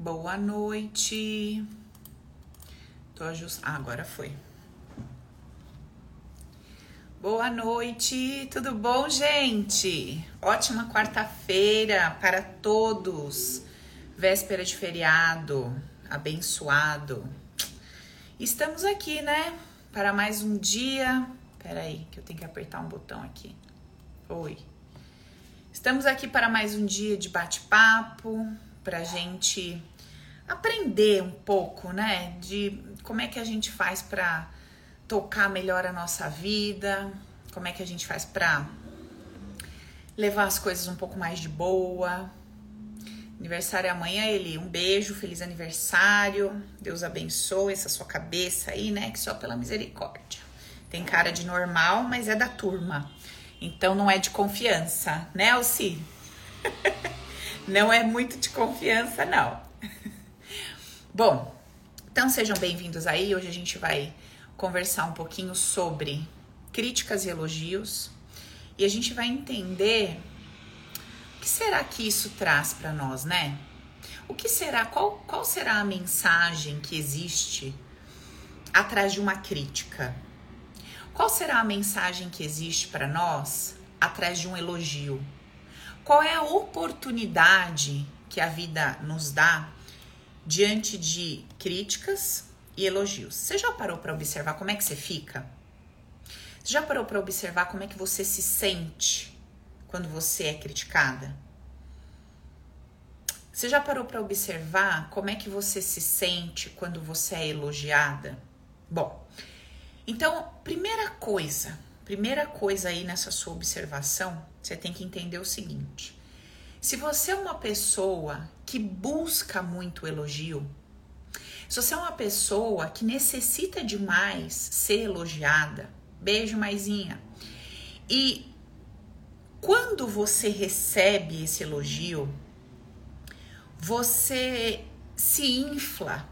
Boa noite. Tô ajustando. Ah, agora foi. Boa noite, tudo bom, gente? Ótima quarta-feira para todos. Véspera de feriado, abençoado. Estamos aqui, né? Para mais um dia. Peraí, que eu tenho que apertar um botão aqui. Oi. Estamos aqui para mais um dia de bate-papo, para gente aprender um pouco, né? De como é que a gente faz para tocar melhor a nossa vida, como é que a gente faz para levar as coisas um pouco mais de boa. Aniversário é amanhã, ele. Um beijo, feliz aniversário. Deus abençoe essa sua cabeça aí, né? Que só pela misericórdia. Tem cara de normal, mas é da turma. Então não é de confiança, né, Alci? não é muito de confiança, não. Bom, então sejam bem-vindos aí. Hoje a gente vai conversar um pouquinho sobre críticas e elogios e a gente vai entender o que será que isso traz para nós, né? O que será, qual, qual será a mensagem que existe atrás de uma crítica? Qual será a mensagem que existe para nós atrás de um elogio? Qual é a oportunidade que a vida nos dá diante de críticas e elogios. Você já parou para observar como é que você fica? Você já parou para observar como é que você se sente quando você é criticada? Você já parou para observar como é que você se sente quando você é elogiada? Bom, então, primeira coisa, primeira coisa aí nessa sua observação, você tem que entender o seguinte: se você é uma pessoa que busca muito elogio, se você é uma pessoa que necessita demais ser elogiada, beijo, maisinha. E quando você recebe esse elogio, você se infla,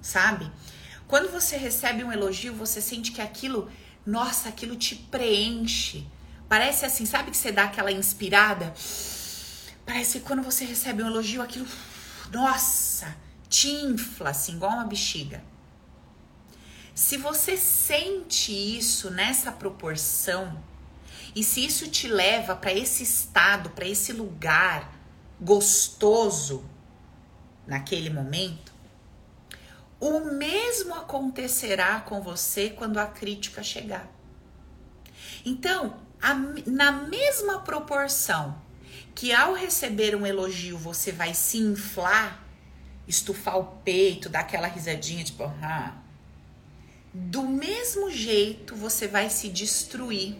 sabe? Quando você recebe um elogio, você sente que aquilo, nossa, aquilo te preenche. Parece assim, sabe que você dá aquela inspirada? Parece que quando você recebe um elogio, aquilo, nossa, te infla assim, igual uma bexiga. Se você sente isso nessa proporção, e se isso te leva para esse estado, para esse lugar gostoso naquele momento, o mesmo acontecerá com você quando a crítica chegar. Então, a, na mesma proporção que ao receber um elogio você vai se inflar, estufar o peito, dar aquela risadinha, tipo, ah. Do mesmo jeito, você vai se destruir.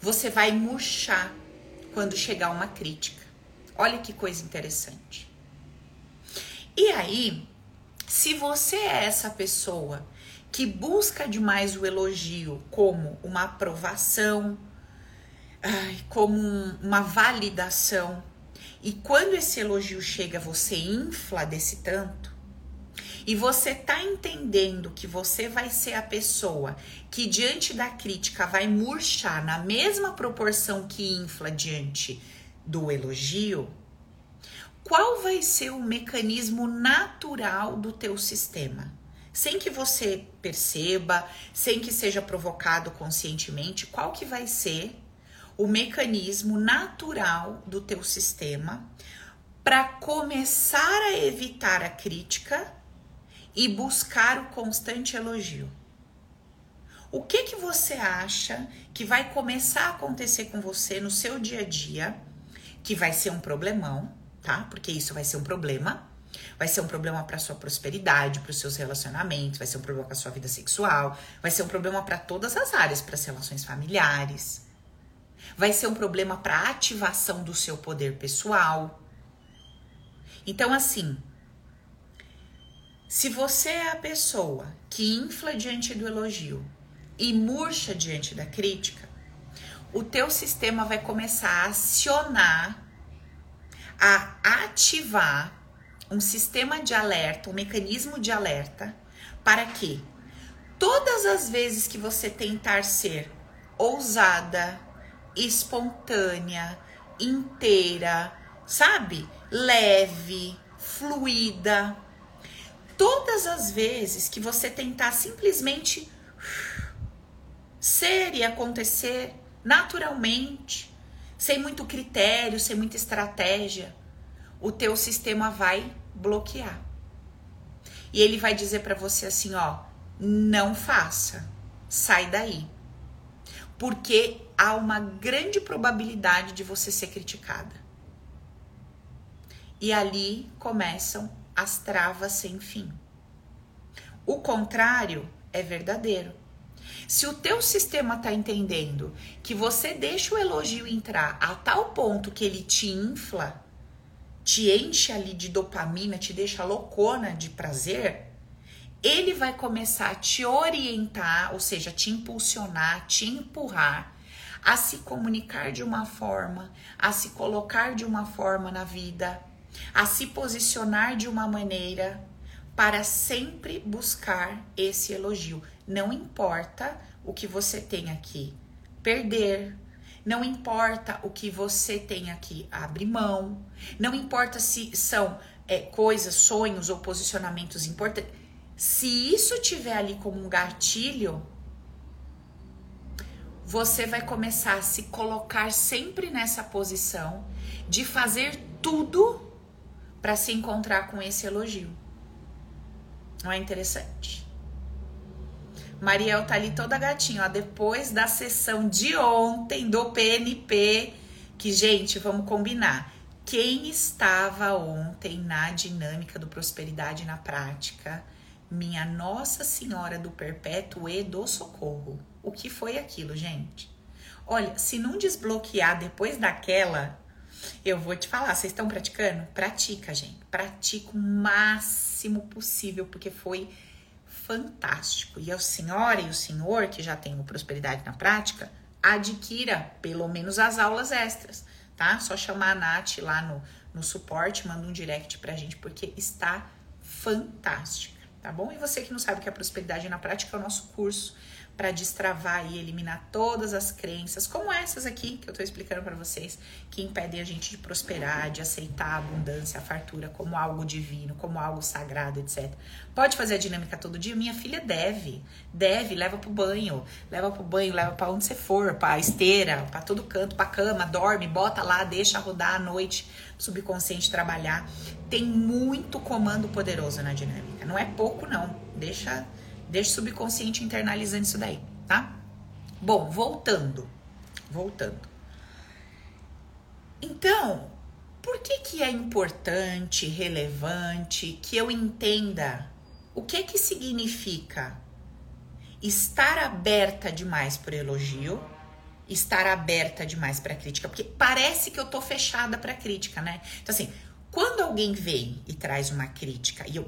Você vai murchar quando chegar uma crítica. Olha que coisa interessante. E aí, se você é essa pessoa que busca demais o elogio como uma aprovação, como uma validação, e quando esse elogio chega, você infla desse tanto, e você tá entendendo que você vai ser a pessoa que diante da crítica vai murchar na mesma proporção que infla diante do elogio, qual vai ser o mecanismo natural do teu sistema? Sem que você perceba, sem que seja provocado conscientemente, qual que vai ser o mecanismo natural do teu sistema para começar a evitar a crítica e buscar o constante elogio. O que que você acha que vai começar a acontecer com você no seu dia a dia, que vai ser um problemão, tá? Porque isso vai ser um problema. Vai ser um problema para sua prosperidade, para os seus relacionamentos, vai ser um problema para sua vida sexual, vai ser um problema para todas as áreas, para as relações familiares vai ser um problema para ativação do seu poder pessoal. Então, assim, se você é a pessoa que infla diante do elogio e murcha diante da crítica, o teu sistema vai começar a acionar, a ativar um sistema de alerta, um mecanismo de alerta, para que todas as vezes que você tentar ser ousada, espontânea, inteira, sabe? Leve, fluida. Todas as vezes que você tentar simplesmente ser e acontecer naturalmente, sem muito critério, sem muita estratégia, o teu sistema vai bloquear. E ele vai dizer para você assim, ó, não faça, sai daí. Porque há uma grande probabilidade de você ser criticada. E ali começam as travas sem fim. O contrário é verdadeiro. Se o teu sistema está entendendo que você deixa o elogio entrar a tal ponto que ele te infla, te enche ali de dopamina, te deixa loucona de prazer, ele vai começar a te orientar, ou seja, te impulsionar, te empurrar a se comunicar de uma forma, a se colocar de uma forma na vida, a se posicionar de uma maneira para sempre buscar esse elogio. Não importa o que você tenha que perder, não importa o que você tenha que abrir mão, não importa se são é, coisas, sonhos ou posicionamentos importantes. Se isso tiver ali como um gatilho, você vai começar a se colocar sempre nessa posição de fazer tudo para se encontrar com esse elogio. Não é interessante? Mariel tá ali toda gatinha, ó, depois da sessão de ontem do PNP, que gente, vamos combinar. Quem estava ontem na dinâmica do prosperidade na prática? Minha Nossa Senhora do Perpétuo e do Socorro. O que foi aquilo, gente? Olha, se não desbloquear depois daquela, eu vou te falar, vocês estão praticando? Pratica, gente. Pratica o máximo possível, porque foi fantástico. E a senhora e o senhor que já tem o prosperidade na prática, adquira pelo menos as aulas extras, tá? Só chamar a Nath lá no, no suporte, manda um direct pra gente, porque está fantástica, tá bom? E você que não sabe o que é prosperidade na prática, é o nosso curso para destravar e eliminar todas as crenças, como essas aqui que eu estou explicando para vocês, que impedem a gente de prosperar, de aceitar a abundância, a fartura como algo divino, como algo sagrado, etc. Pode fazer a dinâmica todo dia? Minha filha deve, deve, leva pro banho, leva pro banho, leva para onde você for, para esteira, para todo canto, para cama, dorme, bota lá, deixa rodar à noite, subconsciente trabalhar. Tem muito comando poderoso na dinâmica, não é pouco não. Deixa Deixa o subconsciente internalizando isso daí, tá? Bom, voltando. Voltando. Então, por que que é importante, relevante que eu entenda o que que significa estar aberta demais por elogio, estar aberta demais para crítica, porque parece que eu tô fechada para crítica, né? Então assim, quando alguém vem e traz uma crítica e eu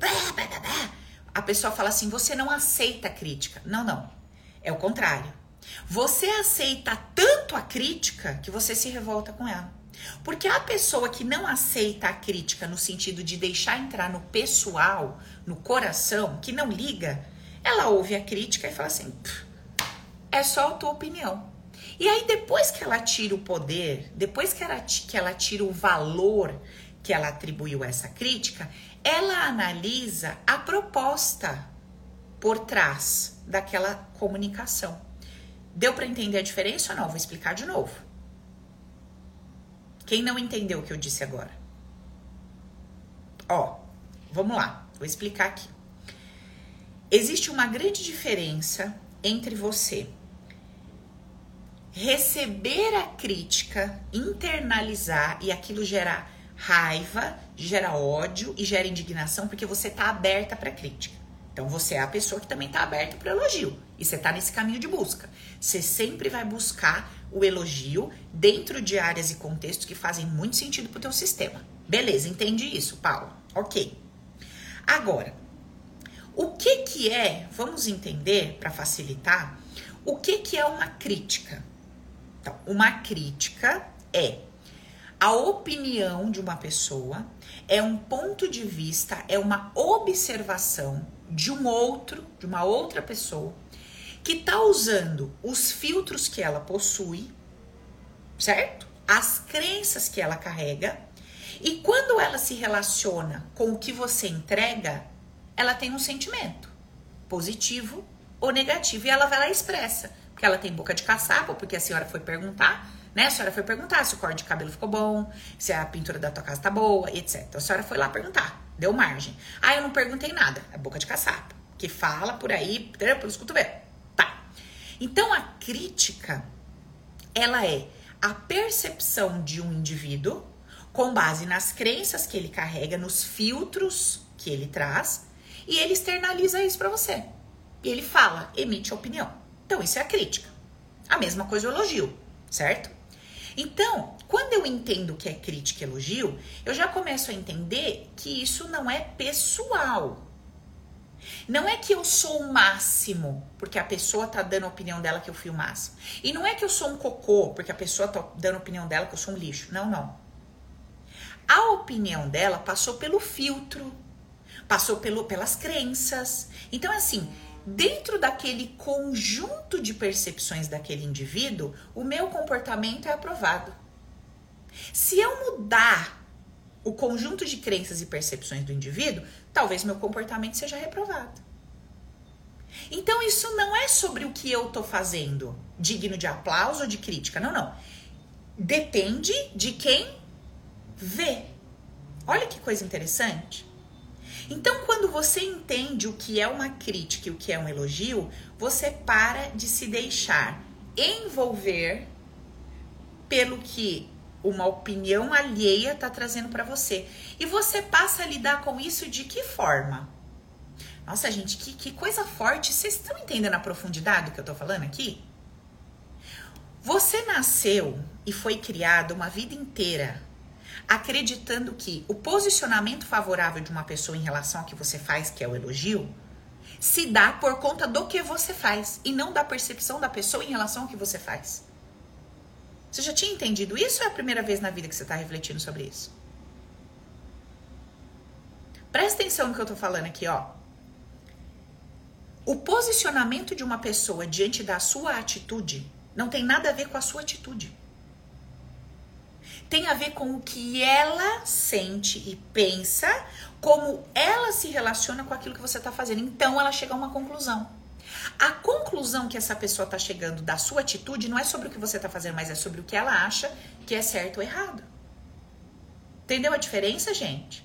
a pessoa fala assim: você não aceita a crítica. Não, não. É o contrário. Você aceita tanto a crítica que você se revolta com ela. Porque a pessoa que não aceita a crítica no sentido de deixar entrar no pessoal, no coração, que não liga, ela ouve a crítica e fala assim: é só a tua opinião. E aí, depois que ela tira o poder, depois que ela, que ela tira o valor que ela atribuiu a essa crítica, ela analisa a proposta por trás daquela comunicação. Deu para entender a diferença ou não? Vou explicar de novo. Quem não entendeu o que eu disse agora? Ó, vamos lá, vou explicar aqui. Existe uma grande diferença entre você receber a crítica, internalizar e aquilo gerar raiva, gera ódio e gera indignação porque você tá aberta para crítica. Então você é a pessoa que também tá aberta para elogio e você tá nesse caminho de busca. Você sempre vai buscar o elogio dentro de áreas e contextos que fazem muito sentido pro teu sistema. Beleza, entende isso, Paulo? OK. Agora, o que que é, vamos entender para facilitar, o que que é uma crítica? Então, uma crítica é a opinião de uma pessoa, é um ponto de vista, é uma observação de um outro, de uma outra pessoa, que está usando os filtros que ela possui, certo? As crenças que ela carrega E quando ela se relaciona com o que você entrega, ela tem um sentimento positivo ou negativo e ela vai lá e expressa. Porque ela tem boca de caçapa, porque a senhora foi perguntar, né? A senhora foi perguntar se o corte de cabelo ficou bom, se a pintura da tua casa tá boa, etc. A senhora foi lá perguntar, deu margem. Ah, eu não perguntei nada. É boca de caçapa, que fala por aí, pelos cotovelos. Tá. Então a crítica, ela é a percepção de um indivíduo com base nas crenças que ele carrega, nos filtros que ele traz, e ele externaliza isso para você. E ele fala, emite opinião. Então, isso é a crítica. A mesma coisa o elogio, certo? Então, quando eu entendo que é crítica e elogio, eu já começo a entender que isso não é pessoal. Não é que eu sou o máximo, porque a pessoa tá dando a opinião dela que eu fui o máximo. E não é que eu sou um cocô, porque a pessoa tá dando a opinião dela que eu sou um lixo. Não, não. A opinião dela passou pelo filtro, passou pelo, pelas crenças. Então, assim, dentro daquele conjunto de percepções daquele indivíduo, o meu comportamento é aprovado. Se eu mudar o conjunto de crenças e percepções do indivíduo, talvez meu comportamento seja reprovado. Então, isso não é sobre o que eu tô fazendo, digno de aplauso ou de crítica. Não, não. Depende de quem vê. Olha que coisa interessante. Então, quando você entende o que é uma crítica e o que é um elogio, você para de se deixar envolver pelo que uma opinião alheia está trazendo para você. E você passa a lidar com isso de que forma? Nossa, gente, que, que coisa forte. Vocês estão entendendo a profundidade do que eu estou falando aqui? Você nasceu e foi criado uma vida inteira acreditando que o posicionamento favorável de uma pessoa em relação ao que você faz, que é o elogio, se dá por conta do que você faz e não da percepção da pessoa em relação ao que você faz. Você já tinha entendido isso ou é a primeira vez na vida que você está refletindo sobre isso? Presta atenção no que eu estou falando aqui, ó. O posicionamento de uma pessoa diante da sua atitude não tem nada a ver com a sua atitude tem a ver com o que ela sente e pensa, como ela se relaciona com aquilo que você está fazendo. Então ela chega a uma conclusão. A conclusão que essa pessoa está chegando da sua atitude não é sobre o que você está fazendo, mas é sobre o que ela acha que é certo ou errado. Entendeu a diferença, gente?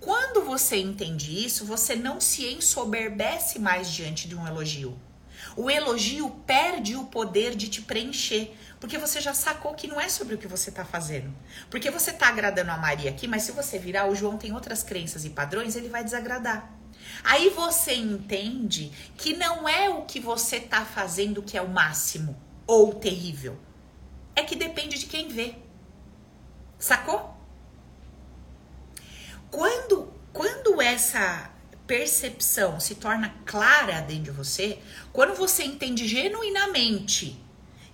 Quando você entende isso, você não se ensoberbece mais diante de um elogio. O elogio perde o poder de te preencher, porque você já sacou que não é sobre o que você está fazendo. Porque você está agradando a Maria aqui, mas se você virar, o João tem outras crenças e padrões, ele vai desagradar. Aí você entende que não é o que você está fazendo que é o máximo ou terrível. É que depende de quem vê. Sacou? Quando, quando essa percepção se torna clara dentro de você, quando você entende genuinamente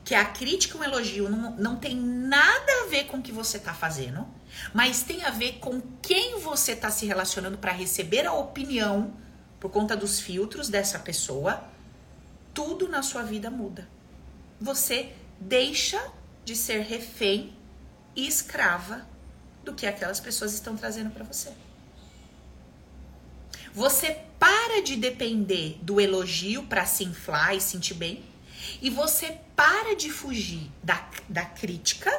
que a crítica o elogio não, não tem nada a ver com o que você está fazendo, mas tem a ver com quem você está se relacionando para receber a opinião por conta dos filtros dessa pessoa, tudo na sua vida muda. Você deixa de ser refém e escrava do que aquelas pessoas estão trazendo para você. Você para de depender do elogio para se inflar e sentir bem e você para de fugir da, da crítica,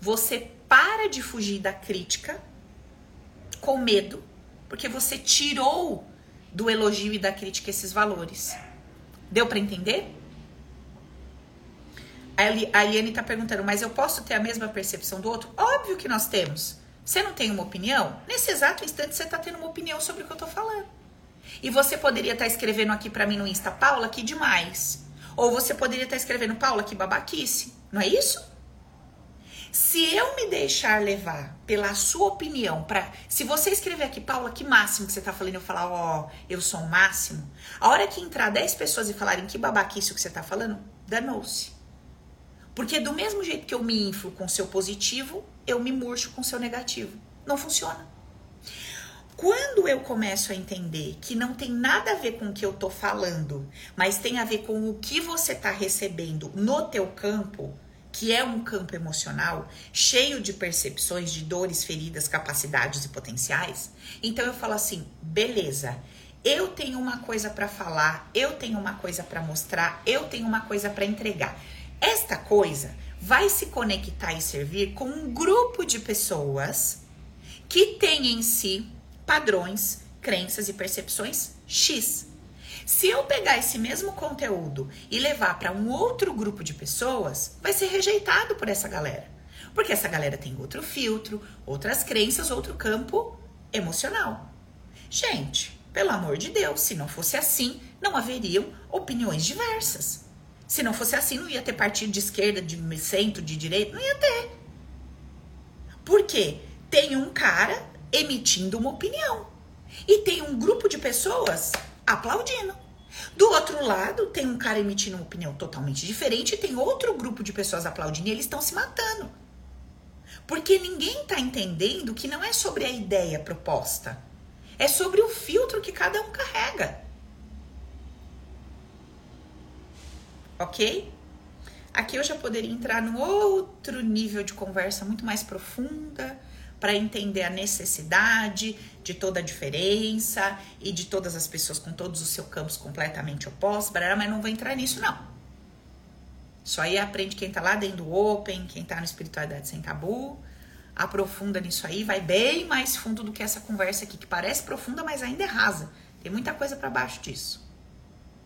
você para de fugir da crítica com medo, porque você tirou do elogio e da crítica esses valores. Deu para entender? A Eliane tá perguntando, mas eu posso ter a mesma percepção do outro? Óbvio que nós temos. Você não tem uma opinião? Nesse exato instante você tá tendo uma opinião sobre o que eu tô falando. E você poderia estar tá escrevendo aqui para mim no Insta, Paula, que demais. Ou você poderia estar escrevendo, Paula, que babaquice. Não é isso? Se eu me deixar levar pela sua opinião, para se você escrever aqui, Paula, que máximo que você tá falando, eu falar, ó, oh, eu sou o máximo. A hora que entrar 10 pessoas e falarem que babaquice o que você tá falando, danou-se. Porque do mesmo jeito que eu me inflo com o seu positivo, eu me murcho com seu negativo. Não funciona. Quando eu começo a entender que não tem nada a ver com o que eu tô falando, mas tem a ver com o que você tá recebendo no teu campo, que é um campo emocional cheio de percepções, de dores, feridas, capacidades e potenciais, então eu falo assim: beleza, eu tenho uma coisa para falar, eu tenho uma coisa para mostrar, eu tenho uma coisa para entregar. Esta coisa vai se conectar e servir com um grupo de pessoas que tem em si padrões, crenças e percepções X. Se eu pegar esse mesmo conteúdo e levar para um outro grupo de pessoas, vai ser rejeitado por essa galera. Porque essa galera tem outro filtro, outras crenças, outro campo emocional. Gente, pelo amor de Deus, se não fosse assim, não haveriam opiniões diversas. Se não fosse assim, não ia ter partido de esquerda, de centro, de direita, não ia ter. Por quê? Tem um cara emitindo uma opinião. E tem um grupo de pessoas aplaudindo. Do outro lado, tem um cara emitindo uma opinião totalmente diferente e tem outro grupo de pessoas aplaudindo e eles estão se matando. Porque ninguém está entendendo que não é sobre a ideia proposta, é sobre o filtro que cada um carrega. Ok? Aqui eu já poderia entrar num outro nível de conversa muito mais profunda para entender a necessidade de toda a diferença e de todas as pessoas com todos os seus campos completamente opostos, mas não vou entrar nisso não. Só aí aprende quem tá lá dentro do Open, quem tá no Espiritualidade Sem Tabu, aprofunda nisso aí, vai bem mais fundo do que essa conversa aqui, que parece profunda, mas ainda é rasa. Tem muita coisa para baixo disso.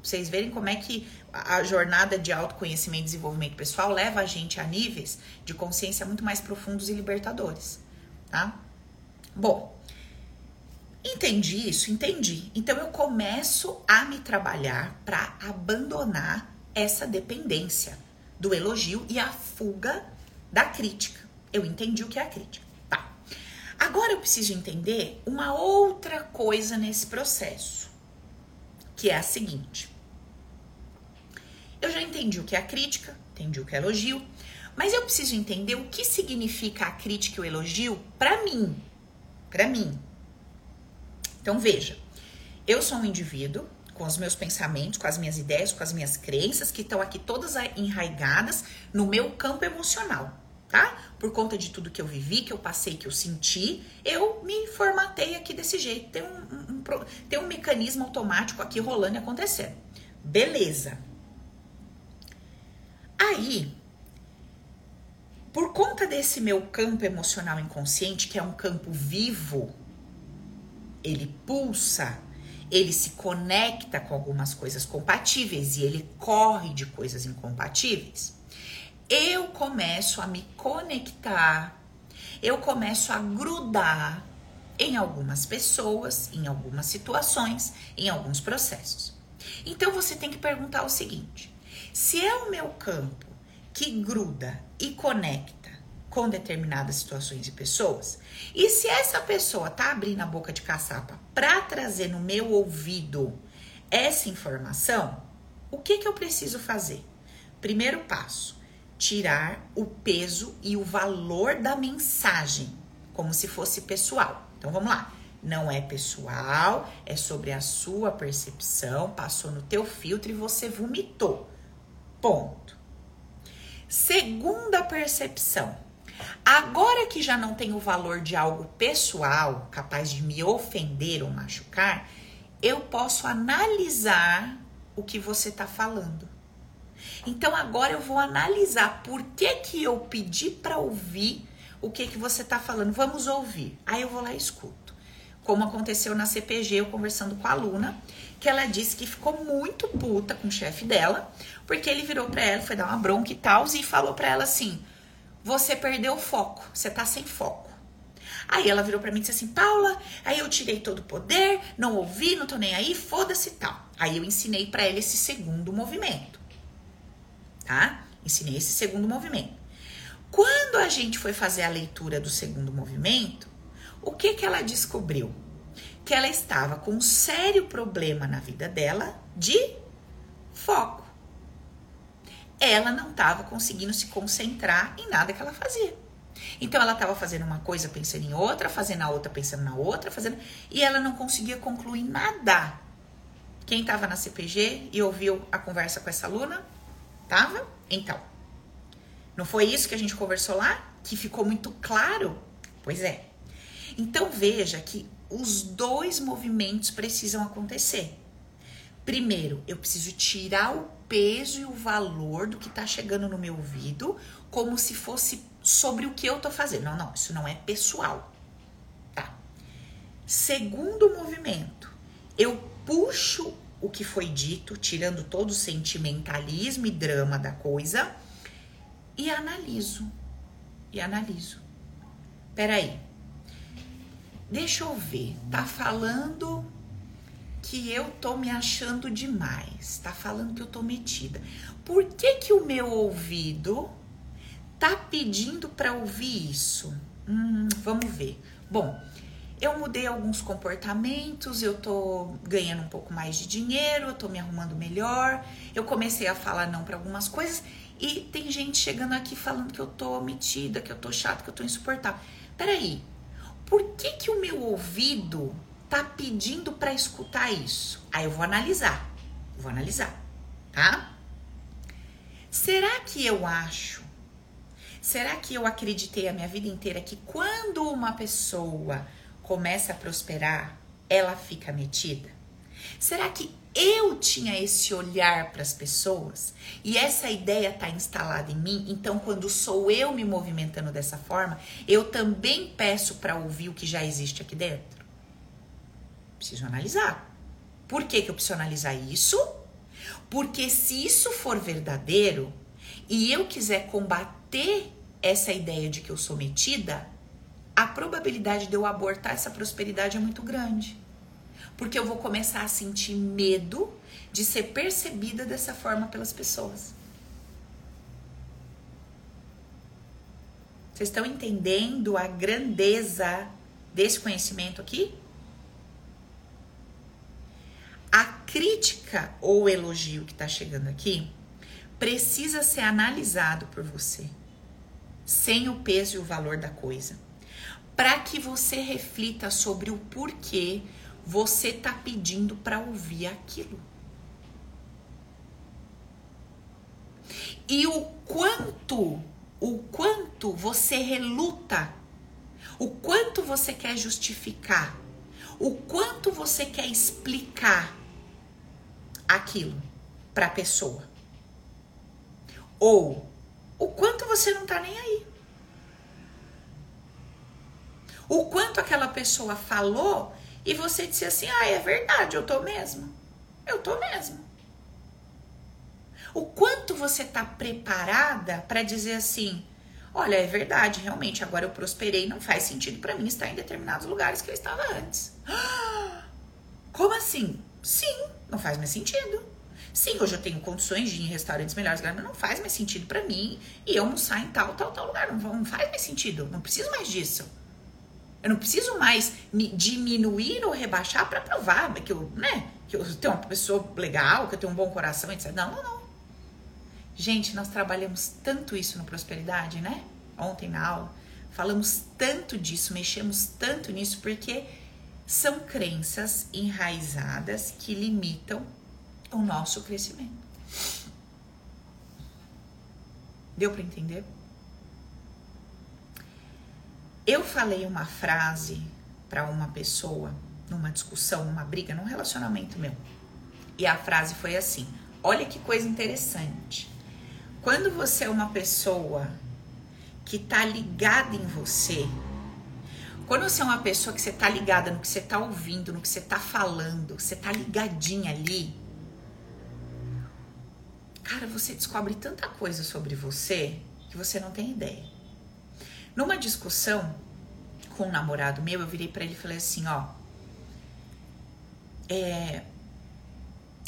Vocês verem como é que a jornada de autoconhecimento e desenvolvimento pessoal leva a gente a níveis de consciência muito mais profundos e libertadores tá? Bom, entendi isso, entendi. Então eu começo a me trabalhar para abandonar essa dependência do elogio e a fuga da crítica. Eu entendi o que é a crítica. Tá. Agora eu preciso entender uma outra coisa nesse processo, que é a seguinte. Eu já entendi o que é a crítica, entendi o que é elogio, mas eu preciso entender o que significa a crítica e o elogio para mim. Para mim. Então veja, eu sou um indivíduo com os meus pensamentos, com as minhas ideias, com as minhas crenças que estão aqui todas enraigadas no meu campo emocional, tá? Por conta de tudo que eu vivi, que eu passei, que eu senti, eu me formatei aqui desse jeito. Tem um, um, um tem um mecanismo automático aqui rolando e acontecendo. Beleza. Aí, por conta desse meu campo emocional inconsciente, que é um campo vivo, ele pulsa, ele se conecta com algumas coisas compatíveis e ele corre de coisas incompatíveis. Eu começo a me conectar, eu começo a grudar em algumas pessoas, em algumas situações, em alguns processos. Então você tem que perguntar o seguinte: se é o meu campo que gruda e conecta com determinadas situações e pessoas. E se essa pessoa tá abrindo a boca de caçapa para trazer no meu ouvido essa informação, o que que eu preciso fazer? Primeiro passo, tirar o peso e o valor da mensagem, como se fosse pessoal. Então vamos lá. Não é pessoal, é sobre a sua percepção, passou no teu filtro e você vomitou. Ponto. Segunda percepção. Agora que já não tem o valor de algo pessoal, capaz de me ofender ou machucar, eu posso analisar o que você está falando. Então agora eu vou analisar por que que eu pedi para ouvir o que que você está falando. Vamos ouvir. Aí eu vou lá e escuto. Como aconteceu na CPG, eu conversando com a aluna, que ela disse que ficou muito puta com o chefe dela, porque ele virou para ela, foi dar uma bronca e tal, e falou para ela assim: "Você perdeu o foco, você tá sem foco". Aí ela virou para mim e disse assim: "Paula, aí eu tirei todo o poder, não ouvi, não tô nem aí, foda-se tal". Aí eu ensinei para ela esse segundo movimento. Tá? Ensinei esse segundo movimento. Quando a gente foi fazer a leitura do segundo movimento, o que que ela descobriu? Que ela estava com um sério problema na vida dela de foco. Ela não estava conseguindo se concentrar em nada que ela fazia. Então ela estava fazendo uma coisa pensando em outra, fazendo a outra pensando na outra, fazendo e ela não conseguia concluir nada. Quem estava na CPG e ouviu a conversa com essa aluna? Tava? Então, Não foi isso que a gente conversou lá? Que ficou muito claro? Pois é. Então veja que os dois movimentos precisam acontecer. Primeiro, eu preciso tirar o peso e o valor do que está chegando no meu ouvido, como se fosse sobre o que eu tô fazendo. Não, não, isso não é pessoal. Tá. Segundo movimento, eu puxo o que foi dito, tirando todo o sentimentalismo e drama da coisa, e analiso. E analiso. Peraí. Deixa eu ver. Tá falando que eu tô me achando demais. Tá falando que eu tô metida. Por que que o meu ouvido tá pedindo para ouvir isso? Hum, vamos ver. Bom, eu mudei alguns comportamentos, eu tô ganhando um pouco mais de dinheiro, eu tô me arrumando melhor, eu comecei a falar não para algumas coisas e tem gente chegando aqui falando que eu tô metida, que eu tô chata, que eu tô insuportável. Peraí, por que que o meu ouvido tá pedindo para escutar isso? Aí eu vou analisar, vou analisar, tá? Será que eu acho Será que eu acreditei a minha vida inteira que quando uma pessoa começa a prosperar, ela fica metida? Será que eu tinha esse olhar para as pessoas e essa ideia está instalada em mim? Então, quando sou eu me movimentando dessa forma, eu também peço para ouvir o que já existe aqui dentro? Preciso analisar. Por que, que eu preciso analisar isso? Porque se isso for verdadeiro e eu quiser combater essa ideia de que eu sou metida, a probabilidade de eu abortar essa prosperidade é muito grande. Porque eu vou começar a sentir medo de ser percebida dessa forma pelas pessoas. Vocês estão entendendo a grandeza desse conhecimento aqui? A crítica ou elogio que está chegando aqui precisa ser analisado por você sem o peso e o valor da coisa, para que você reflita sobre o porquê você está pedindo para ouvir aquilo. E o quanto, o quanto você reluta, o quanto você quer justificar, o quanto você quer explicar aquilo para a pessoa. Ou o quanto você não tá nem aí. O quanto aquela pessoa falou e você disse assim: ah, é verdade, eu tô mesmo. Eu tô mesmo. O quanto você tá preparada para dizer assim: olha, é verdade, realmente, agora eu prosperei, não faz sentido para mim estar em determinados lugares que eu estava antes. Como assim? Sim, não faz mais sentido. Sim, hoje eu tenho condições de ir em restaurantes melhores, mas não faz mais sentido para mim e eu almoçar em tal, tal, tal lugar. Não, não faz mais sentido. Não preciso mais disso. Eu não preciso mais me diminuir ou rebaixar para provar que eu, né, que eu tenho uma pessoa legal, que eu tenho um bom coração, etc. Não, não, não. Gente, nós trabalhamos tanto isso no Prosperidade, né? Ontem na aula, falamos tanto disso, mexemos tanto nisso, porque são crenças enraizadas que limitam o nosso crescimento. Deu para entender? Eu falei uma frase para uma pessoa numa discussão, numa briga, num relacionamento meu. E a frase foi assim: Olha que coisa interessante. Quando você é uma pessoa que tá ligada em você, quando você é uma pessoa que você tá ligada no que você tá ouvindo, no que você tá falando, você tá ligadinha ali, Cara, você descobre tanta coisa sobre você que você não tem ideia. Numa discussão com um namorado meu, eu virei para ele e falei assim, ó, é,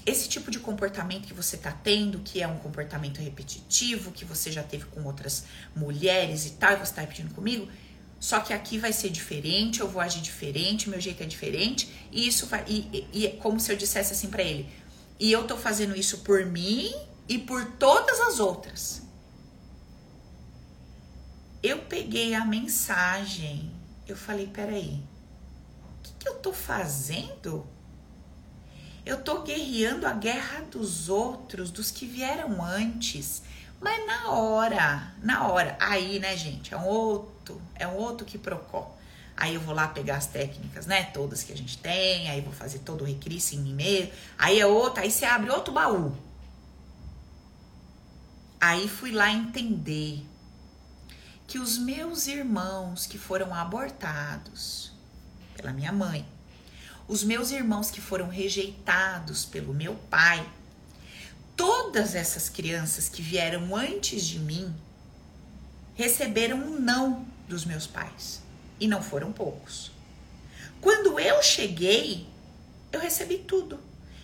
esse tipo de comportamento que você tá tendo, que é um comportamento repetitivo, que você já teve com outras mulheres e tal, e você tá repetindo comigo, só que aqui vai ser diferente, eu vou agir diferente, meu jeito é diferente, e isso vai. E, e, e como se eu dissesse assim para ele, e eu tô fazendo isso por mim e por todas as outras. Eu peguei a mensagem, eu falei: peraí, o que, que eu tô fazendo? Eu tô guerreando a guerra dos outros, dos que vieram antes. Mas na hora, na hora, aí, né, gente, é um outro, é um outro que procó. Aí eu vou lá pegar as técnicas, né, todas que a gente tem, aí vou fazer todo o recrisse em mim mesmo. Aí é outro, aí você abre outro baú. Aí fui lá entender que os meus irmãos que foram abortados pela minha mãe, os meus irmãos que foram rejeitados pelo meu pai, todas essas crianças que vieram antes de mim receberam um não dos meus pais. E não foram poucos. Quando eu cheguei, eu recebi tudo.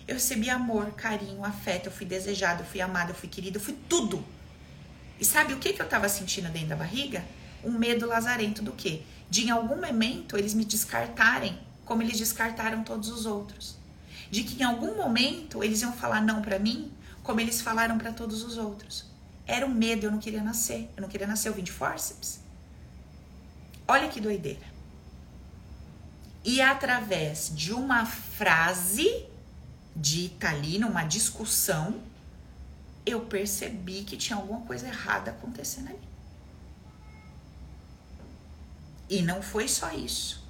Eu recebi amor, carinho, afeto, eu fui desejada, eu fui amada, eu fui querida, eu fui tudo. E sabe o que, que eu tava sentindo dentro da barriga? Um medo lazarento do quê? De em algum momento eles me descartarem como eles descartaram todos os outros. De que em algum momento eles iam falar não para mim como eles falaram para todos os outros. Era um medo, eu não queria nascer. Eu não queria nascer, eu vim de forceps. Olha que doideira. E através de uma frase dita ali numa discussão, eu percebi que tinha alguma coisa errada acontecendo ali. E não foi só isso.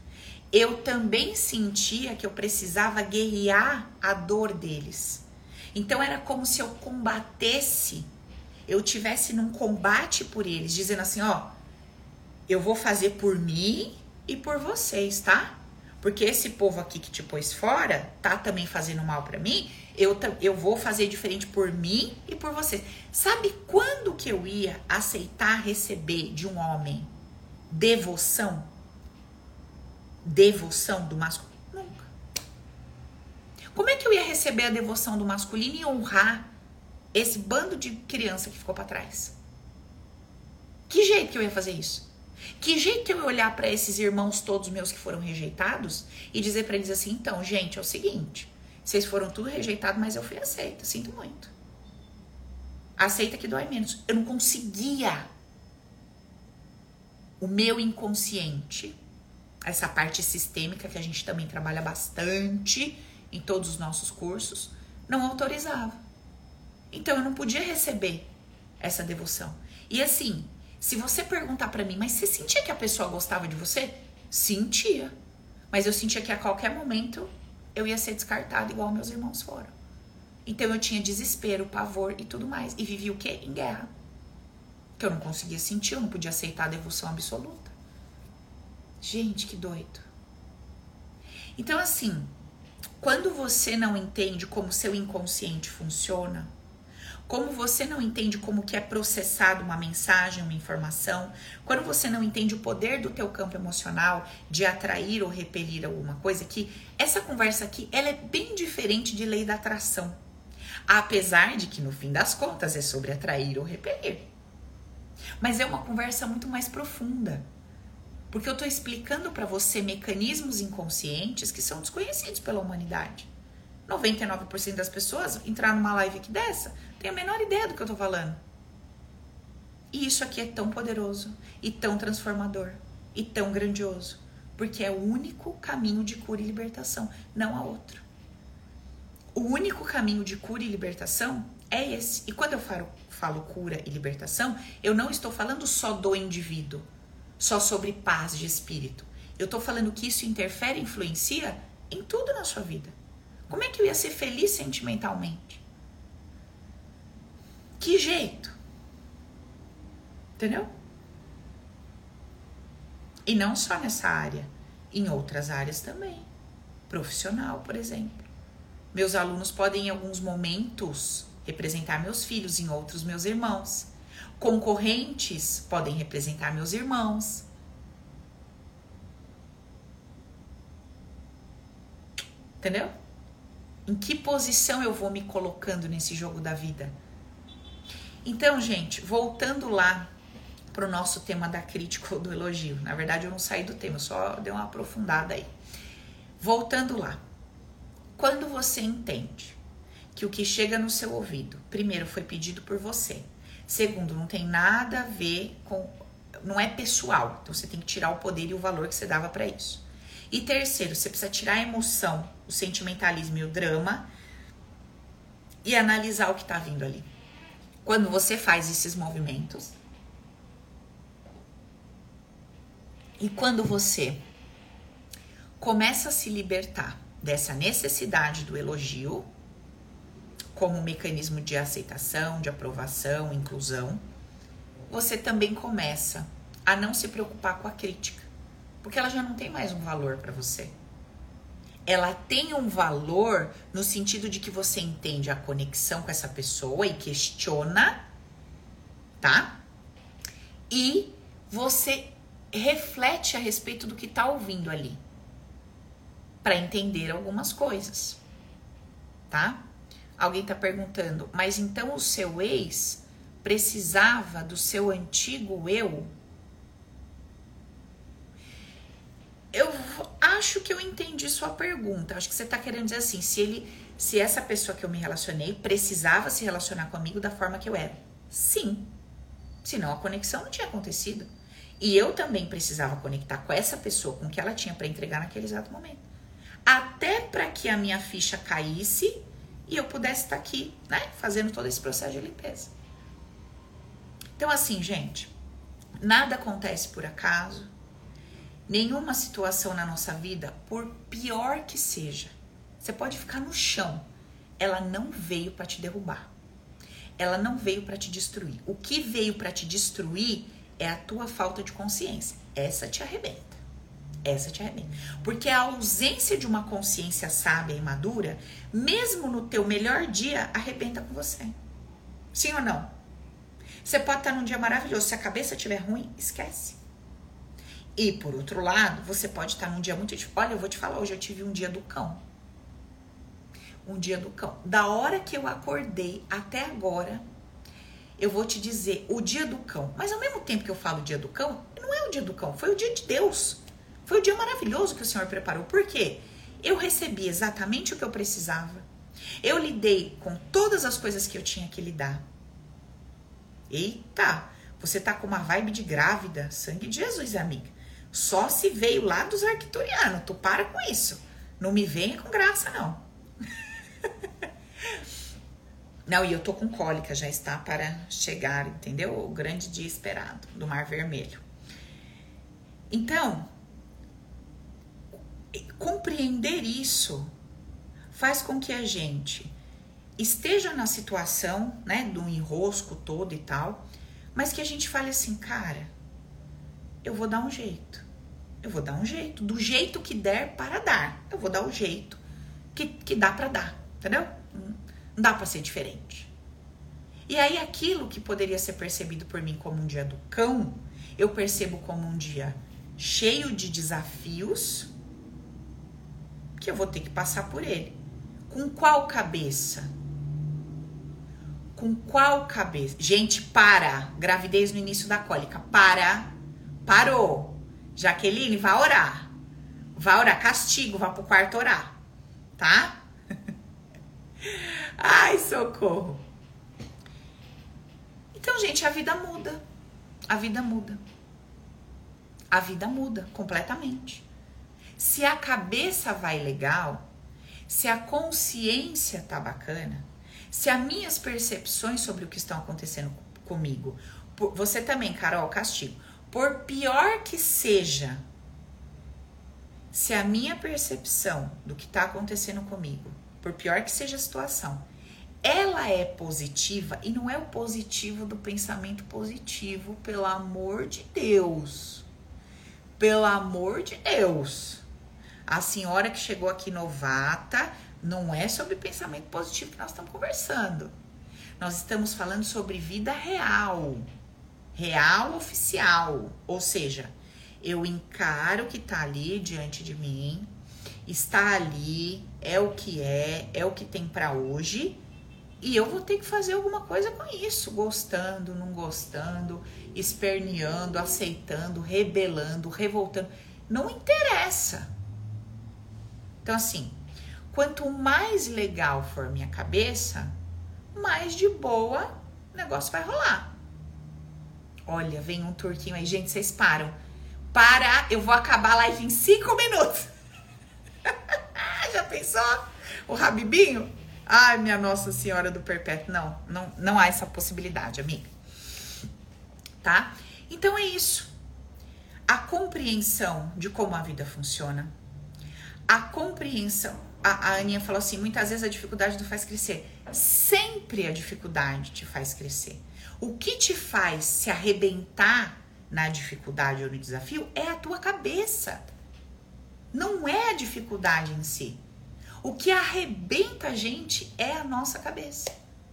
Eu também sentia que eu precisava guerrear a dor deles. Então era como se eu combatesse, eu tivesse num combate por eles, dizendo assim, ó, eu vou fazer por mim e por vocês, tá? Porque esse povo aqui que te pôs fora tá também fazendo mal para mim. Eu, eu vou fazer diferente por mim e por vocês. Sabe quando que eu ia aceitar receber de um homem devoção? Devoção do masculino? Nunca. Como é que eu ia receber a devoção do masculino e honrar esse bando de criança que ficou para trás? Que jeito que eu ia fazer isso? Que jeito eu ia olhar para esses irmãos todos meus que foram rejeitados e dizer para eles assim: então, gente, é o seguinte, vocês foram tudo rejeitados, mas eu fui aceita, sinto muito. Aceita que dói menos. Eu não conseguia. O meu inconsciente, essa parte sistêmica que a gente também trabalha bastante em todos os nossos cursos, não autorizava. Então eu não podia receber essa devoção. E assim, se você perguntar para mim, mas você sentia que a pessoa gostava de você? Sentia. Mas eu sentia que a qualquer momento eu ia ser descartada igual meus irmãos foram. Então eu tinha desespero, pavor e tudo mais. E vivi o quê? Em guerra. Que eu não conseguia sentir, eu não podia aceitar a devoção absoluta. Gente, que doido. Então, assim, quando você não entende como seu inconsciente funciona, como você não entende como que é processado uma mensagem, uma informação, quando você não entende o poder do teu campo emocional de atrair ou repelir alguma coisa, que essa conversa aqui, ela é bem diferente de lei da atração. Apesar de que no fim das contas é sobre atrair ou repelir. Mas é uma conversa muito mais profunda. Porque eu estou explicando para você mecanismos inconscientes que são desconhecidos pela humanidade. 99% das pessoas entrar numa live aqui dessa tem a menor ideia do que eu tô falando. E isso aqui é tão poderoso e tão transformador e tão grandioso, porque é o único caminho de cura e libertação, não há outro. O único caminho de cura e libertação é esse. E quando eu falo, falo cura e libertação, eu não estou falando só do indivíduo, só sobre paz de espírito. Eu estou falando que isso interfere e influencia em tudo na sua vida. Como é que eu ia ser feliz sentimentalmente? Que jeito? Entendeu? E não só nessa área, em outras áreas também. Profissional, por exemplo. Meus alunos podem, em alguns momentos, representar meus filhos, em outros, meus irmãos. Concorrentes podem representar meus irmãos. Entendeu? Em que posição eu vou me colocando nesse jogo da vida? Então, gente, voltando lá para o nosso tema da crítica ou do elogio. Na verdade, eu não saí do tema, só dei uma aprofundada aí. Voltando lá. Quando você entende que o que chega no seu ouvido, primeiro, foi pedido por você, segundo, não tem nada a ver com. não é pessoal, então você tem que tirar o poder e o valor que você dava para isso. E terceiro, você precisa tirar a emoção, o sentimentalismo e o drama e analisar o que tá vindo ali. quando você faz esses movimentos e quando você começa a se libertar dessa necessidade do elogio como um mecanismo de aceitação, de aprovação, inclusão, você também começa a não se preocupar com a crítica, porque ela já não tem mais um valor para você. Ela tem um valor no sentido de que você entende a conexão com essa pessoa e questiona, tá? E você reflete a respeito do que tá ouvindo ali para entender algumas coisas, tá? Alguém está perguntando, mas então o seu ex precisava do seu antigo? Eu acho que eu entendi sua pergunta. Acho que você está querendo dizer assim, se ele, se essa pessoa que eu me relacionei precisava se relacionar comigo da forma que eu era. Sim. Senão a conexão não tinha acontecido. E eu também precisava conectar com essa pessoa, com o que ela tinha para entregar naquele exato momento. Até para que a minha ficha caísse e eu pudesse estar aqui, né, fazendo todo esse processo de limpeza. Então, assim, gente, nada acontece por acaso, nenhuma situação na nossa vida, por pior que seja, você pode ficar no chão, ela não veio para te derrubar. Ela não veio para te destruir. O que veio para te destruir é a tua falta de consciência. Essa te arrebenta. Essa te arrebenta. Porque a ausência de uma consciência sábia e madura, mesmo no teu melhor dia, arrebenta com você. Sim ou não? Você pode estar num dia maravilhoso, se a cabeça estiver ruim, esquece. E por outro lado, você pode estar num dia muito difícil. Olha, eu vou te falar, hoje eu tive um dia do cão. Um dia do cão. Da hora que eu acordei até agora, eu vou te dizer o dia do cão. Mas ao mesmo tempo que eu falo dia do cão, não é o dia do cão, foi o dia de Deus. Foi o dia maravilhoso que o Senhor preparou. Por quê? Eu recebi exatamente o que eu precisava. Eu lidei com todas as coisas que eu tinha que lidar. Eita, você tá com uma vibe de grávida, sangue de Jesus, amiga. Só se veio lá dos arquiturianos. Tu para com isso. Não me venha com graça, não. não, e eu tô com cólica, já está para chegar, entendeu? O grande dia esperado do Mar Vermelho. Então, compreender isso faz com que a gente esteja na situação, né, do enrosco todo e tal, mas que a gente fale assim, cara, eu vou dar um jeito. Eu vou dar um jeito, do jeito que der para dar. Eu vou dar o jeito que, que dá para dar, entendeu? Não dá para ser diferente. E aí aquilo que poderia ser percebido por mim como um dia do cão, eu percebo como um dia cheio de desafios, que eu vou ter que passar por ele. Com qual cabeça? Com qual cabeça? Gente, para. Gravidez no início da cólica. Para. Parou. Jaqueline, vai orar. Vai orar. Castigo, vá pro quarto orar. Tá? Ai, socorro. Então, gente, a vida muda. A vida muda. A vida muda completamente. Se a cabeça vai legal, se a consciência tá bacana, se as minhas percepções sobre o que estão acontecendo comigo, você também, Carol, castigo. Por pior que seja, se a minha percepção do que está acontecendo comigo, por pior que seja a situação, ela é positiva e não é o positivo do pensamento positivo, pelo amor de Deus. Pelo amor de Deus. A senhora que chegou aqui novata, não é sobre pensamento positivo que nós estamos conversando. Nós estamos falando sobre vida real. Real oficial. Ou seja, eu encaro o que está ali diante de mim, está ali, é o que é, é o que tem para hoje, e eu vou ter que fazer alguma coisa com isso, gostando, não gostando, esperneando, aceitando, rebelando, revoltando. Não interessa. Então, assim, quanto mais legal for minha cabeça, mais de boa o negócio vai rolar. Olha, vem um turquinho aí, gente, vocês param. Para, eu vou acabar a live em cinco minutos. Já pensou? O Rabibinho? Ai, minha Nossa Senhora do Perpétuo. Não, não, não há essa possibilidade, amiga. Tá? Então é isso. A compreensão de como a vida funciona, a compreensão. A, a Aninha falou assim: muitas vezes a dificuldade não faz crescer. Sempre a dificuldade te faz crescer. O que te faz se arrebentar na dificuldade ou no desafio é a tua cabeça. Não é a dificuldade em si. O que arrebenta a gente é a nossa cabeça.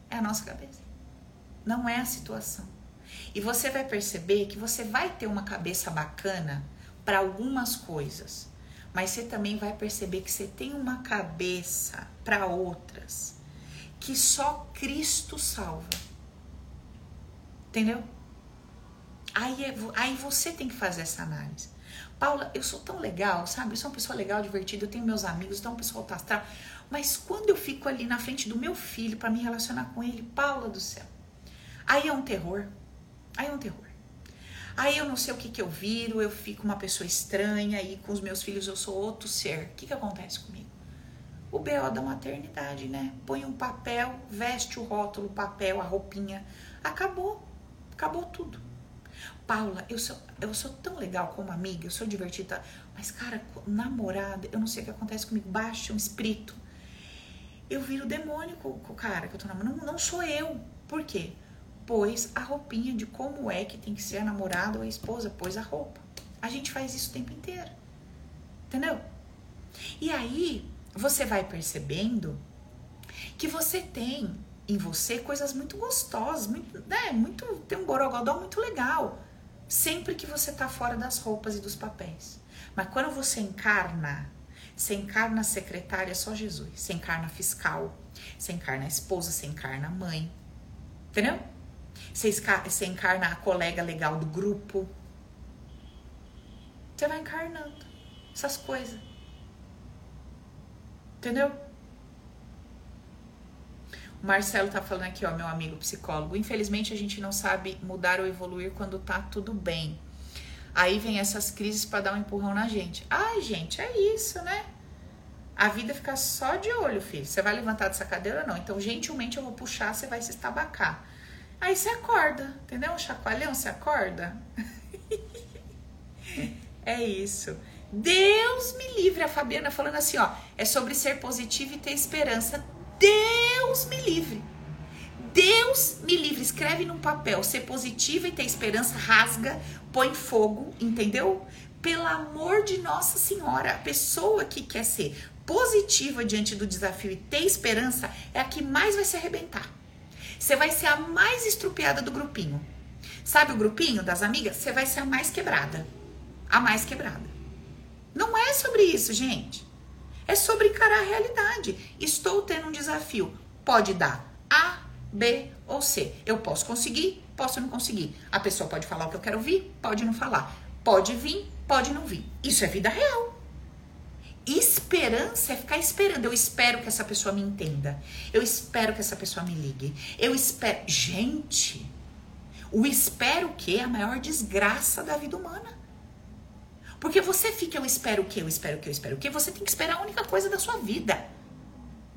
É a nossa cabeça. Não é a situação. E você vai perceber que você vai ter uma cabeça bacana para algumas coisas, mas você também vai perceber que você tem uma cabeça para outras que só Cristo salva. Entendeu? Aí, é, aí você tem que fazer essa análise. Paula, eu sou tão legal, sabe? Eu sou uma pessoa legal, divertida, eu tenho meus amigos, então um pessoal tá. Mas quando eu fico ali na frente do meu filho para me relacionar com ele, Paula do céu, aí é um terror. Aí é um terror. Aí eu não sei o que que eu viro, eu fico uma pessoa estranha e com os meus filhos eu sou outro ser. O que que acontece comigo? O BO da maternidade, né? Põe um papel, veste o rótulo, o papel, a roupinha. Acabou. Acabou tudo. Paula, eu sou, eu sou tão legal como amiga, eu sou divertida, mas, cara, namorada, eu não sei o que acontece comigo, baixa um espírito. Eu viro demônio com, o cara que eu tô namorando. Não, não sou eu. Por quê? Pois a roupinha de como é que tem que ser a namorada ou a esposa, pôs a roupa. A gente faz isso o tempo inteiro. Entendeu? E aí, você vai percebendo que você tem em você coisas muito gostosas, muito, né, muito, tem um borogodó muito legal sempre que você está fora das roupas e dos papéis. Mas quando você encarna, você encarna secretária só Jesus, você encarna fiscal, você encarna esposa, você encarna mãe. Entendeu? Você encarna a colega legal do grupo. Você vai encarnando essas coisas. Entendeu? Marcelo tá falando aqui, ó, meu amigo psicólogo. Infelizmente a gente não sabe mudar ou evoluir quando tá tudo bem. Aí vem essas crises para dar um empurrão na gente. Ai, gente, é isso, né? A vida fica só de olho, filho. Você vai levantar dessa cadeira ou não? Então, gentilmente eu vou puxar, você vai se estabacar. Aí você acorda, entendeu? Um chacoalhão, você acorda. é isso. Deus me livre. A Fabiana falando assim, ó. É sobre ser positivo e ter esperança. Deus me livre. Deus me livre. Escreve num papel, ser positiva e ter esperança, rasga, põe fogo, entendeu? Pelo amor de Nossa Senhora, a pessoa que quer ser positiva diante do desafio e ter esperança é a que mais vai se arrebentar. Você vai ser a mais estrupiada do grupinho. Sabe o grupinho das amigas? Você vai ser a mais quebrada. A mais quebrada. Não é sobre isso, gente. É sobre encarar a realidade. Estou tendo um desafio. Pode dar A, B ou C. Eu posso conseguir, posso não conseguir. A pessoa pode falar o que eu quero ouvir, pode não falar. Pode vir, pode não vir. Isso é vida real. Esperança é ficar esperando. Eu espero que essa pessoa me entenda. Eu espero que essa pessoa me ligue. Eu espero. Gente, o espero que é a maior desgraça da vida humana. Porque você fica, eu espero o que, eu espero o que, eu espero o que, você tem que esperar a única coisa da sua vida.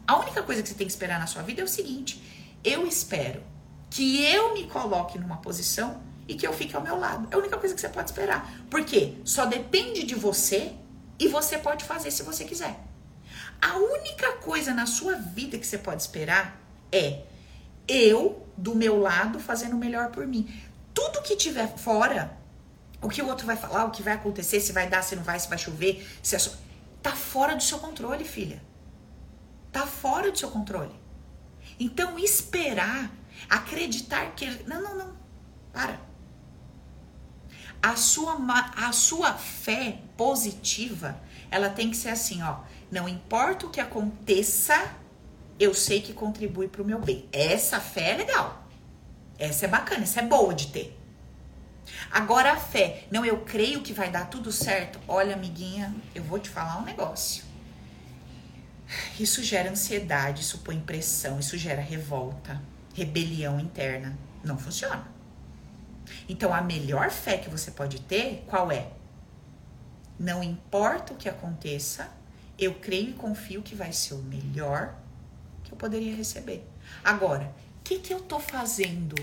A única coisa que você tem que esperar na sua vida é o seguinte: eu espero que eu me coloque numa posição e que eu fique ao meu lado. É a única coisa que você pode esperar. Porque só depende de você e você pode fazer se você quiser. A única coisa na sua vida que você pode esperar é eu do meu lado fazendo o melhor por mim. Tudo que tiver fora o que o outro vai falar, o que vai acontecer, se vai dar, se não vai, se vai chover, se é só... tá fora do seu controle, filha. Tá fora do seu controle. Então esperar, acreditar que não, não, não. Para. A sua a sua fé positiva, ela tem que ser assim, ó, não importa o que aconteça, eu sei que contribui para o meu bem. Essa fé é legal. Essa é bacana, essa é boa de ter. Agora a fé, não, eu creio que vai dar tudo certo. Olha, amiguinha, eu vou te falar um negócio. Isso gera ansiedade, isso põe pressão, isso gera revolta, rebelião interna. Não funciona. Então a melhor fé que você pode ter, qual é? Não importa o que aconteça, eu creio e confio que vai ser o melhor que eu poderia receber. Agora, o que, que eu tô fazendo?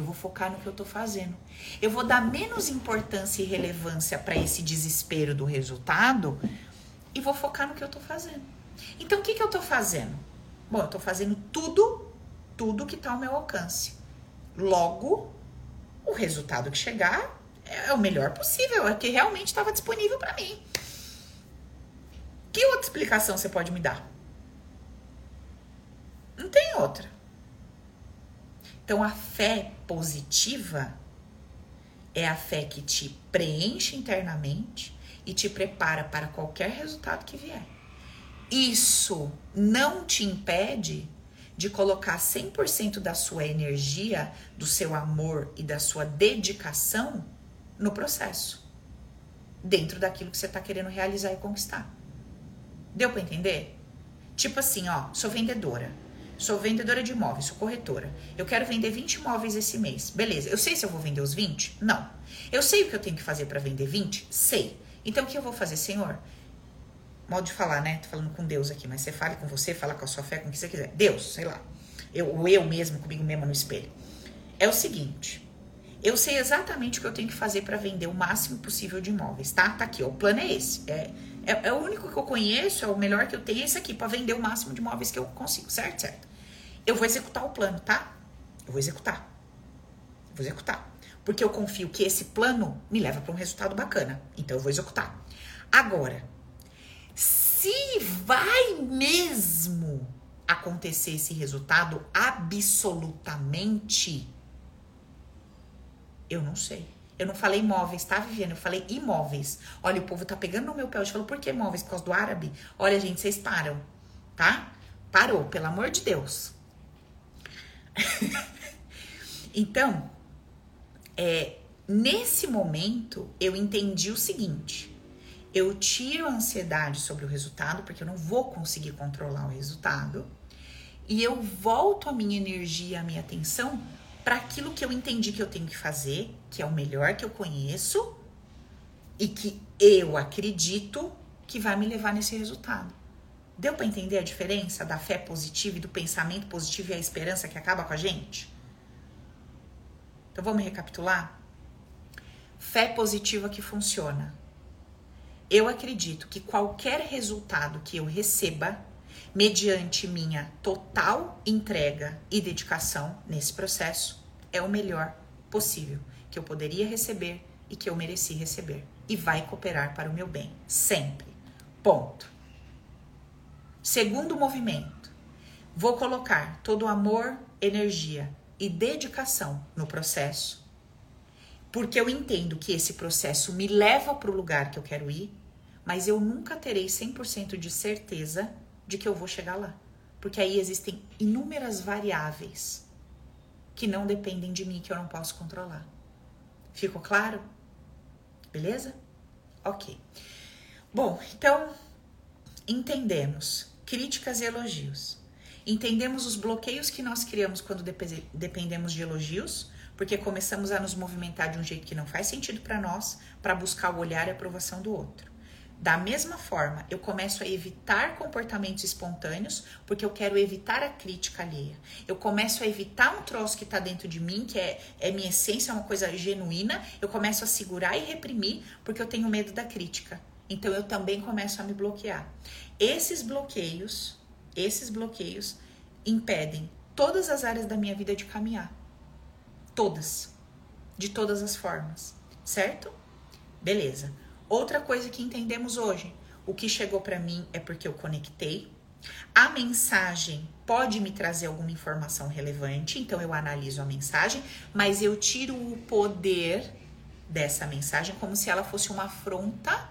Eu vou focar no que eu tô fazendo. Eu vou dar menos importância e relevância para esse desespero do resultado e vou focar no que eu tô fazendo. Então, o que, que eu tô fazendo? Bom, eu tô fazendo tudo, tudo que tá ao meu alcance. Logo, o resultado que chegar é o melhor possível, é o que realmente estava disponível para mim. Que outra explicação você pode me dar? Não tem outra. Então a fé positiva é a fé que te preenche internamente e te prepara para qualquer resultado que vier. Isso não te impede de colocar 100% da sua energia, do seu amor e da sua dedicação no processo, dentro daquilo que você está querendo realizar e conquistar. Deu para entender? Tipo assim, ó, sou vendedora. Sou vendedora de imóveis, sou corretora. Eu quero vender 20 imóveis esse mês. Beleza. Eu sei se eu vou vender os 20? Não. Eu sei o que eu tenho que fazer para vender 20? Sei. Então o que eu vou fazer, Senhor? Modo de falar, né? Tô falando com Deus aqui, mas você fale com você, fala com a sua fé, com o que você quiser. Deus, sei lá. Eu, ou eu mesmo, comigo mesma no espelho. É o seguinte. Eu sei exatamente o que eu tenho que fazer para vender o máximo possível de imóveis, tá? Tá aqui, ó, o plano é esse. É, é, é, o único que eu conheço, é o melhor que eu tenho, é esse aqui, para vender o máximo de imóveis que eu consigo, certo? Certo. Eu vou executar o plano, tá? Eu vou executar. Eu vou executar. Porque eu confio que esse plano me leva para um resultado bacana. Então eu vou executar. Agora, se vai mesmo acontecer esse resultado absolutamente, eu não sei. Eu não falei imóveis, tá, Viviane? Eu falei imóveis. Olha, o povo tá pegando no meu pé. Eu falou, por que imóveis? Por causa do árabe? Olha, gente, vocês param, tá? Parou, pelo amor de Deus. então, é, nesse momento, eu entendi o seguinte: eu tiro a ansiedade sobre o resultado, porque eu não vou conseguir controlar o resultado, e eu volto a minha energia, a minha atenção para aquilo que eu entendi que eu tenho que fazer, que é o melhor que eu conheço e que eu acredito que vai me levar nesse resultado. Deu para entender a diferença da fé positiva e do pensamento positivo e a esperança que acaba com a gente? Então vamos recapitular? Fé positiva que funciona. Eu acredito que qualquer resultado que eu receba, mediante minha total entrega e dedicação nesse processo, é o melhor possível que eu poderia receber e que eu mereci receber. E vai cooperar para o meu bem, sempre. Ponto. Segundo movimento, vou colocar todo o amor, energia e dedicação no processo, porque eu entendo que esse processo me leva para o lugar que eu quero ir, mas eu nunca terei 100% de certeza de que eu vou chegar lá, porque aí existem inúmeras variáveis que não dependem de mim, que eu não posso controlar. Ficou claro? Beleza? Ok. Bom, então entendemos críticas e elogios. Entendemos os bloqueios que nós criamos quando dependemos de elogios, porque começamos a nos movimentar de um jeito que não faz sentido para nós, para buscar o olhar e a aprovação do outro. Da mesma forma, eu começo a evitar comportamentos espontâneos, porque eu quero evitar a crítica alheia. Eu começo a evitar um troço que está dentro de mim, que é, é minha essência, é uma coisa genuína. Eu começo a segurar e reprimir, porque eu tenho medo da crítica. Então eu também começo a me bloquear. Esses bloqueios, esses bloqueios impedem todas as áreas da minha vida de caminhar. Todas. De todas as formas, certo? Beleza. Outra coisa que entendemos hoje, o que chegou para mim é porque eu conectei. A mensagem pode me trazer alguma informação relevante, então eu analiso a mensagem, mas eu tiro o poder dessa mensagem como se ela fosse uma afronta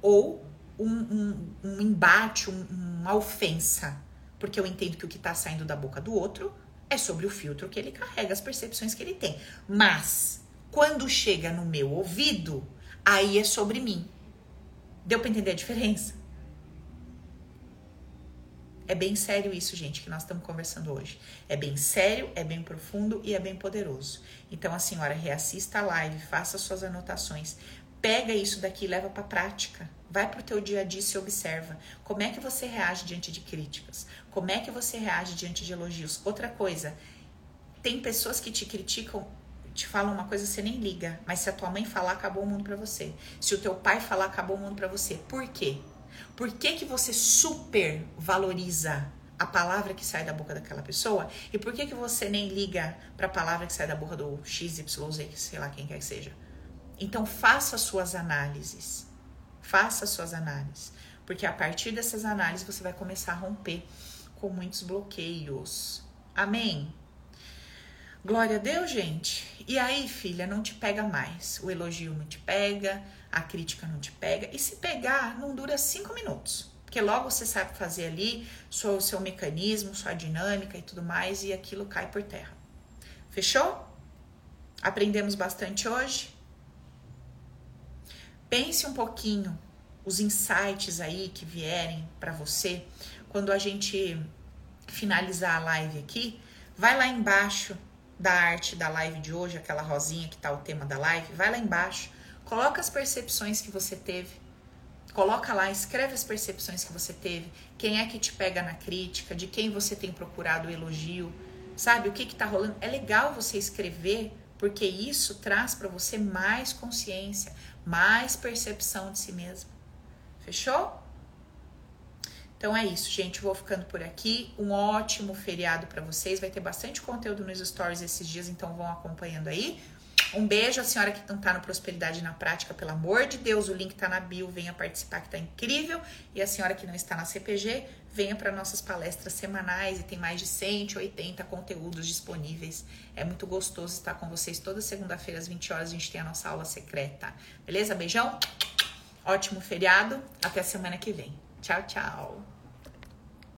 ou um, um, um embate, um, uma ofensa, porque eu entendo que o que está saindo da boca do outro é sobre o filtro que ele carrega, as percepções que ele tem. Mas quando chega no meu ouvido, aí é sobre mim. Deu para entender a diferença? É bem sério isso, gente, que nós estamos conversando hoje. É bem sério, é bem profundo e é bem poderoso. Então, a senhora reassista a live, faça suas anotações, Pega isso daqui e leva para prática. Vai pro teu dia a dia e se observa. Como é que você reage diante de críticas? Como é que você reage diante de elogios? Outra coisa, tem pessoas que te criticam, te falam uma coisa você nem liga, mas se a tua mãe falar, acabou o mundo para você. Se o teu pai falar, acabou o mundo para você. Por quê? Por que, que você super valoriza a palavra que sai da boca daquela pessoa? E por que, que você nem liga para a palavra que sai da boca do XYZ, sei lá quem quer que seja? Então faça suas análises. Faça suas análises. Porque a partir dessas análises você vai começar a romper com muitos bloqueios. Amém? Glória a Deus, gente. E aí, filha, não te pega mais. O elogio não te pega, a crítica não te pega. E se pegar, não dura cinco minutos. Porque logo você sabe fazer ali o seu mecanismo, sua dinâmica e tudo mais, e aquilo cai por terra. Fechou? Aprendemos bastante hoje? Pense um pouquinho os insights aí que vierem para você quando a gente finalizar a live aqui. Vai lá embaixo da arte da live de hoje, aquela rosinha que tá o tema da live, vai lá embaixo, coloca as percepções que você teve. Coloca lá, escreve as percepções que você teve, quem é que te pega na crítica, de quem você tem procurado o elogio, sabe? O que que tá rolando? É legal você escrever, porque isso traz para você mais consciência, mais percepção de si mesmo. Fechou? Então é isso, gente. Vou ficando por aqui. Um ótimo feriado para vocês. Vai ter bastante conteúdo nos stories esses dias, então vão acompanhando aí. Um beijo à senhora que não tá no Prosperidade na Prática, pelo amor de Deus, o link tá na bio, venha participar que tá incrível. E a senhora que não está na CPG, venha para nossas palestras semanais e tem mais de 180 conteúdos disponíveis. É muito gostoso estar com vocês toda segunda-feira às 20 horas, a gente tem a nossa aula secreta. Beleza? Beijão. Ótimo feriado. Até a semana que vem. Tchau, tchau.